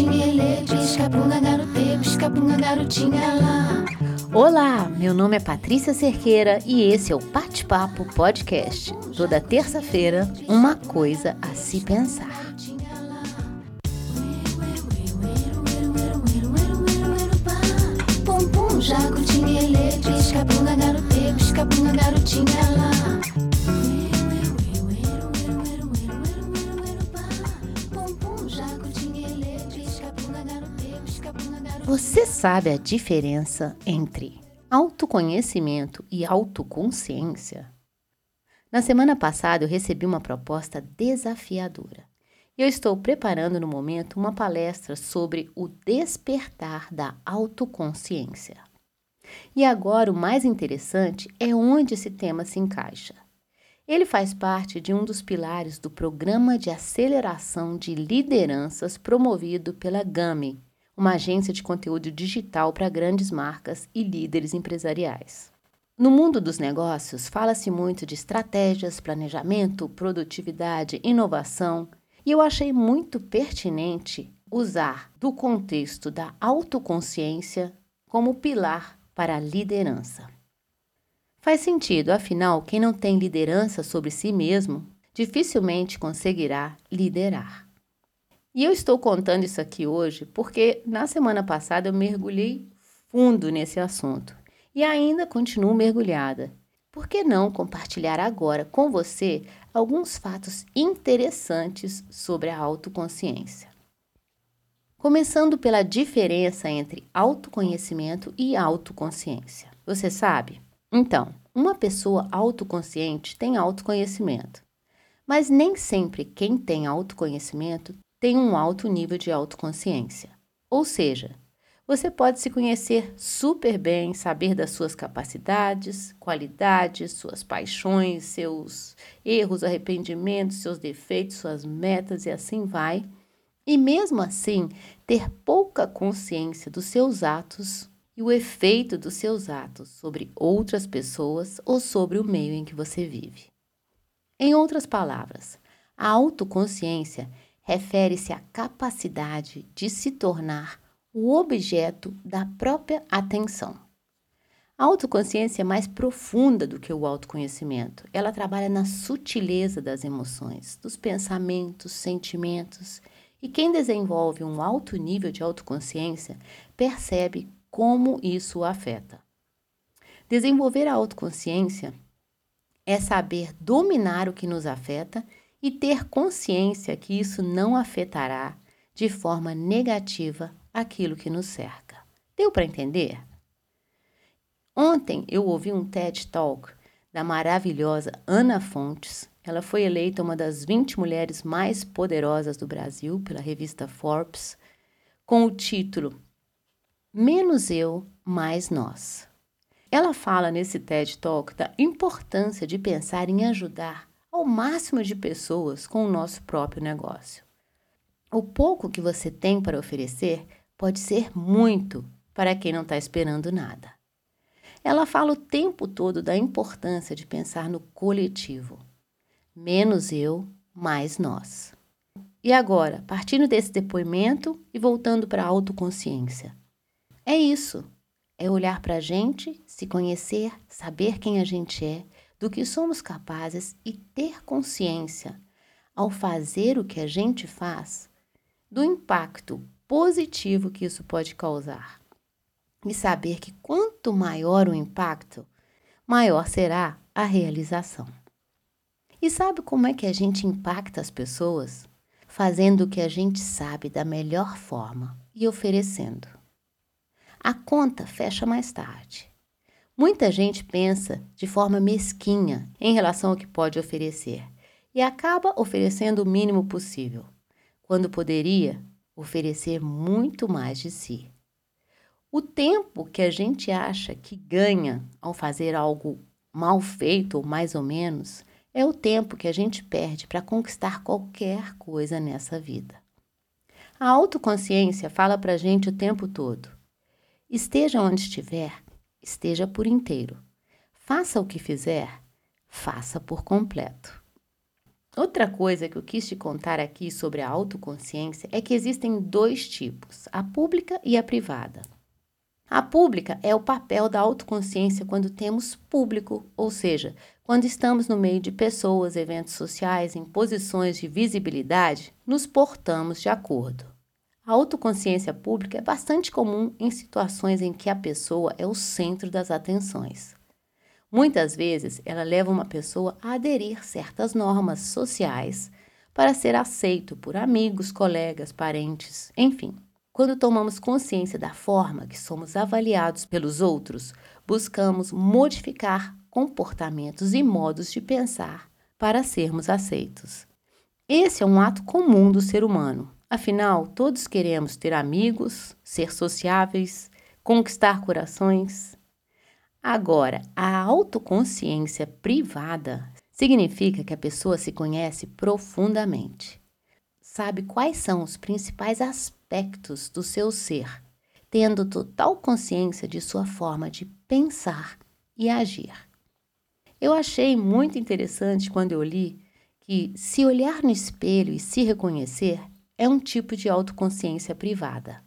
ele, pisca bunda garotinha lá. Olá, meu nome é Patrícia Cerqueira e esse é o Bate-Papo Podcast. Toda terça-feira, uma coisa a se pensar. Você sabe a diferença entre autoconhecimento e autoconsciência? Na semana passada eu recebi uma proposta desafiadora. Eu estou preparando no momento uma palestra sobre o despertar da autoconsciência. E agora o mais interessante é onde esse tema se encaixa. Ele faz parte de um dos pilares do programa de aceleração de lideranças promovido pela GAMI, uma agência de conteúdo digital para grandes marcas e líderes empresariais. No mundo dos negócios, fala-se muito de estratégias, planejamento, produtividade, inovação, e eu achei muito pertinente usar do contexto da autoconsciência como pilar para a liderança. Faz sentido, afinal, quem não tem liderança sobre si mesmo dificilmente conseguirá liderar. E eu estou contando isso aqui hoje porque na semana passada eu mergulhei fundo nesse assunto e ainda continuo mergulhada. Por que não compartilhar agora com você alguns fatos interessantes sobre a autoconsciência? Começando pela diferença entre autoconhecimento e autoconsciência. Você sabe? Então, uma pessoa autoconsciente tem autoconhecimento, mas nem sempre quem tem autoconhecimento tem um alto nível de autoconsciência. Ou seja, você pode se conhecer super bem, saber das suas capacidades, qualidades, suas paixões, seus erros, arrependimentos, seus defeitos, suas metas e assim vai. E mesmo assim, ter pouca consciência dos seus atos e o efeito dos seus atos sobre outras pessoas ou sobre o meio em que você vive. Em outras palavras, a autoconsciência refere-se à capacidade de se tornar o objeto da própria atenção. A autoconsciência é mais profunda do que o autoconhecimento. Ela trabalha na sutileza das emoções, dos pensamentos, sentimentos. E quem desenvolve um alto nível de autoconsciência percebe como isso o afeta. Desenvolver a autoconsciência é saber dominar o que nos afeta e ter consciência que isso não afetará de forma negativa aquilo que nos cerca. Deu para entender? Ontem eu ouvi um TED Talk da maravilhosa Ana Fontes. Ela foi eleita uma das 20 mulheres mais poderosas do Brasil pela revista Forbes, com o título Menos eu, mais nós. Ela fala nesse TED Talk da importância de pensar em ajudar ao máximo de pessoas com o nosso próprio negócio. O pouco que você tem para oferecer pode ser muito para quem não está esperando nada. Ela fala o tempo todo da importância de pensar no coletivo. Menos eu, mais nós. E agora, partindo desse depoimento e voltando para a autoconsciência. É isso. É olhar para a gente, se conhecer, saber quem a gente é, do que somos capazes e ter consciência, ao fazer o que a gente faz, do impacto positivo que isso pode causar. E saber que quanto maior o impacto, maior será a realização. E sabe como é que a gente impacta as pessoas? Fazendo o que a gente sabe da melhor forma e oferecendo. A conta fecha mais tarde. Muita gente pensa de forma mesquinha em relação ao que pode oferecer e acaba oferecendo o mínimo possível, quando poderia oferecer muito mais de si. O tempo que a gente acha que ganha ao fazer algo mal feito ou mais ou menos é o tempo que a gente perde para conquistar qualquer coisa nessa vida. A autoconsciência fala para a gente o tempo todo: esteja onde estiver, esteja por inteiro. Faça o que fizer, faça por completo. Outra coisa que eu quis te contar aqui sobre a autoconsciência é que existem dois tipos, a pública e a privada. A pública é o papel da autoconsciência quando temos público, ou seja, quando estamos no meio de pessoas, eventos sociais, em posições de visibilidade, nos portamos de acordo. A autoconsciência pública é bastante comum em situações em que a pessoa é o centro das atenções. Muitas vezes, ela leva uma pessoa a aderir certas normas sociais para ser aceito por amigos, colegas, parentes, enfim. Quando tomamos consciência da forma que somos avaliados pelos outros, buscamos modificar comportamentos e modos de pensar para sermos aceitos. Esse é um ato comum do ser humano. Afinal, todos queremos ter amigos, ser sociáveis, conquistar corações. Agora, a autoconsciência privada significa que a pessoa se conhece profundamente. Sabe quais são os principais aspectos do seu ser, tendo total consciência de sua forma de pensar e agir. Eu achei muito interessante quando eu li que se olhar no espelho e se reconhecer é um tipo de autoconsciência privada.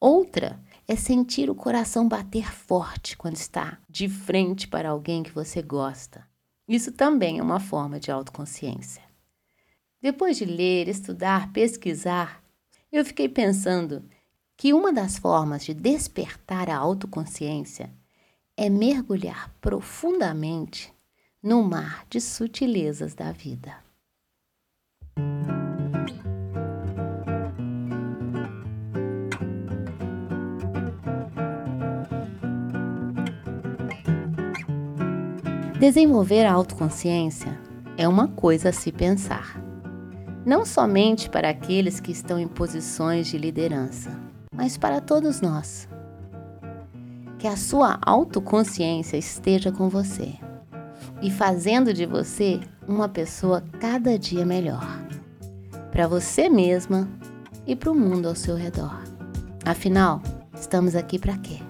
Outra é sentir o coração bater forte quando está de frente para alguém que você gosta. Isso também é uma forma de autoconsciência. Depois de ler, estudar, pesquisar, eu fiquei pensando que uma das formas de despertar a autoconsciência é mergulhar profundamente no mar de sutilezas da vida. Desenvolver a autoconsciência é uma coisa a se pensar, não somente para aqueles que estão em posições de liderança, mas para todos nós. Que a sua autoconsciência esteja com você e fazendo de você uma pessoa cada dia melhor, para você mesma e para o mundo ao seu redor. Afinal, estamos aqui para quê?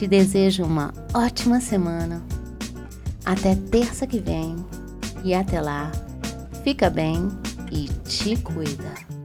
Te desejo uma ótima semana. Até terça que vem. E até lá, fica bem e te cuida.